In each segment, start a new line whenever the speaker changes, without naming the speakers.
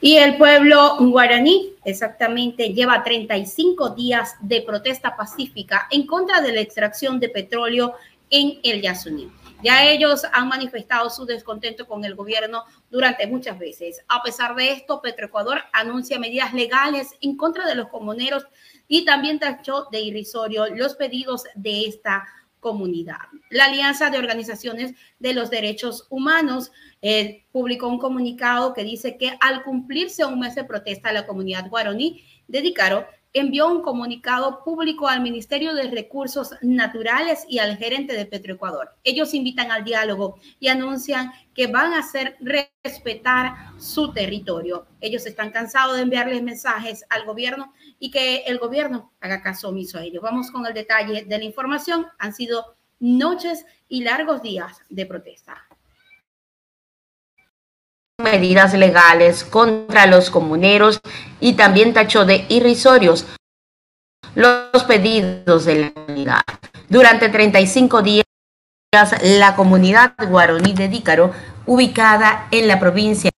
Y el pueblo guaraní exactamente lleva 35 días de protesta pacífica en contra de la extracción de petróleo en el Yasuní. Ya ellos han manifestado su descontento con el gobierno durante muchas veces. A pesar de esto, Petroecuador anuncia medidas legales en contra de los comuneros y también tachó de irrisorio los pedidos de esta comunidad. La Alianza de Organizaciones de los Derechos Humanos eh, publicó un comunicado que dice que al cumplirse un mes de protesta, la comunidad guaraní de Dicaro envió un comunicado público al Ministerio de Recursos Naturales y al gerente de Petroecuador. Ellos invitan al diálogo y anuncian que van a hacer respetar su territorio. Ellos están cansados de enviarles mensajes al gobierno y que el gobierno haga caso omiso a ellos. Vamos con el detalle de la información. Han sido noches y largos días de protesta
medidas legales contra los comuneros y también tachó de irrisorios los pedidos de la comunidad. Durante 35 días, la comunidad guaroní de Dícaro, ubicada en la provincia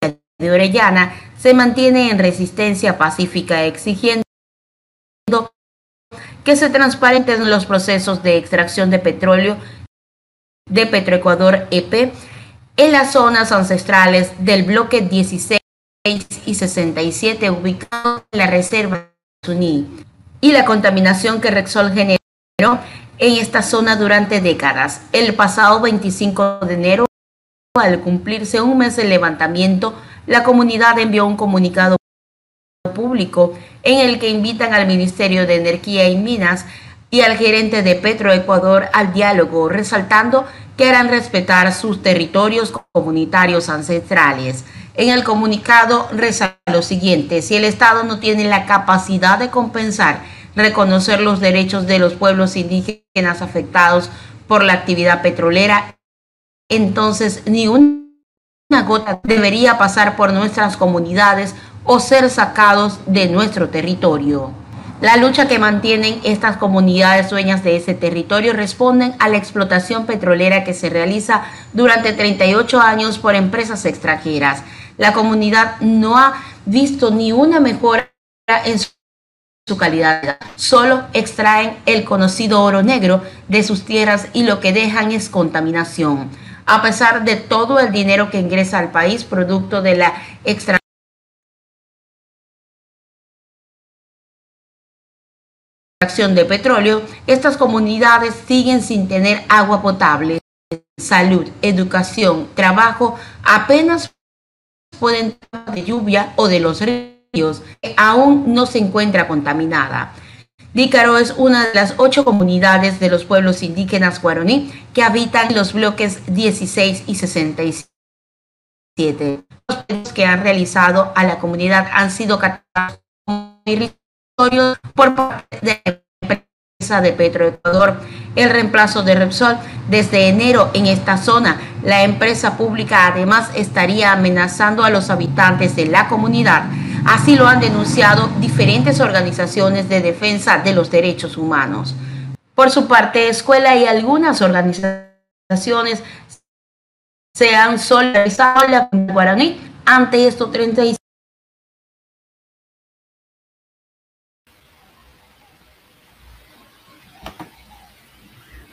de Orellana, se mantiene en resistencia pacífica exigiendo que se transparenten los procesos de extracción de petróleo de Petroecuador EP en las zonas ancestrales del bloque 16 y 67 ubicado en la reserva Suní y la contaminación que Rexol generó en esta zona durante décadas. El pasado 25 de enero, al cumplirse un mes del levantamiento, la comunidad envió un comunicado público en el que invitan al Ministerio de Energía y Minas y al gerente de Petroecuador al diálogo, resaltando que harán respetar sus territorios comunitarios ancestrales. En el comunicado reza lo siguiente, si el Estado no tiene la capacidad de compensar, reconocer los derechos de los pueblos indígenas afectados por la actividad petrolera, entonces ni una gota debería pasar por nuestras comunidades o ser sacados de nuestro territorio. La lucha que mantienen estas comunidades dueñas de ese territorio responden a la explotación petrolera que se realiza durante 38 años por empresas extranjeras. La comunidad no ha visto ni una mejora en su calidad. Solo extraen el conocido oro negro de sus tierras y lo que dejan es contaminación. A pesar de todo el dinero que ingresa al país producto de la extracción de petróleo, estas comunidades siguen sin tener agua potable, salud, educación, trabajo, apenas pueden de lluvia o de los ríos, aún no se encuentra contaminada. Dícaro es una de las ocho comunidades de los pueblos indígenas guaraní que habitan los bloques 16 y 67. Los que han realizado a la comunidad han sido catalogados por parte de de Petroecuador el reemplazo de Repsol desde enero en esta zona. La empresa pública además estaría amenazando a los habitantes de la comunidad. Así lo han denunciado diferentes organizaciones de defensa de los derechos humanos. Por su parte, Escuela y algunas organizaciones se han solidarizado la Guaraní ante estos 36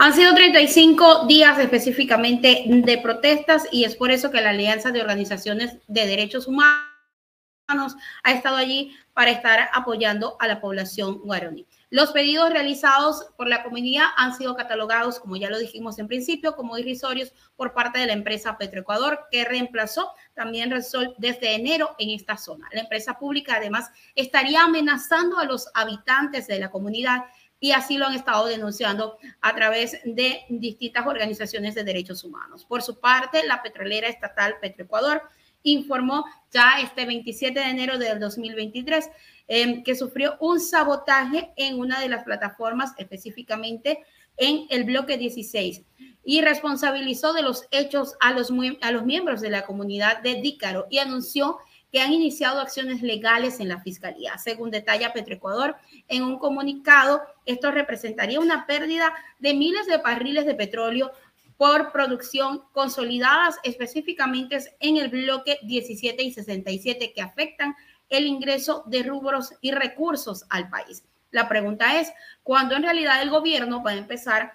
Han sido 35 días específicamente de protestas y es por eso que la Alianza de Organizaciones de Derechos Humanos ha estado allí para estar apoyando a la población guaraní. Los pedidos realizados por la comunidad han sido catalogados, como ya lo dijimos en principio, como irrisorios por parte de la empresa Petroecuador, que reemplazó también Resol desde enero en esta zona. La empresa pública además estaría amenazando a los habitantes de la comunidad y así lo han estado denunciando a través de distintas organizaciones de derechos humanos. Por su parte, la petrolera estatal Petroecuador informó ya este 27 de enero del 2023 em, que sufrió un sabotaje en una de las plataformas, específicamente en el bloque 16, y responsabilizó de los hechos a los, a los miembros de la comunidad de Dícaro y anunció que han iniciado acciones legales en la Fiscalía. Según detalla Petroecuador, en un comunicado, esto representaría una pérdida de miles de barriles de petróleo por producción consolidadas específicamente en el bloque 17 y 67 que afectan el ingreso de rubros y recursos al país. La pregunta es, ¿cuándo en realidad el gobierno va a empezar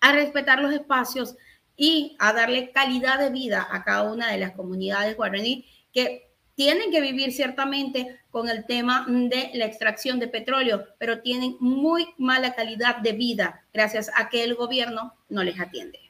a respetar los espacios y a darle calidad de vida a cada una de las comunidades guaraní que tienen que vivir ciertamente con el tema de la extracción de petróleo, pero tienen muy mala calidad de vida gracias a que el gobierno no les atiende.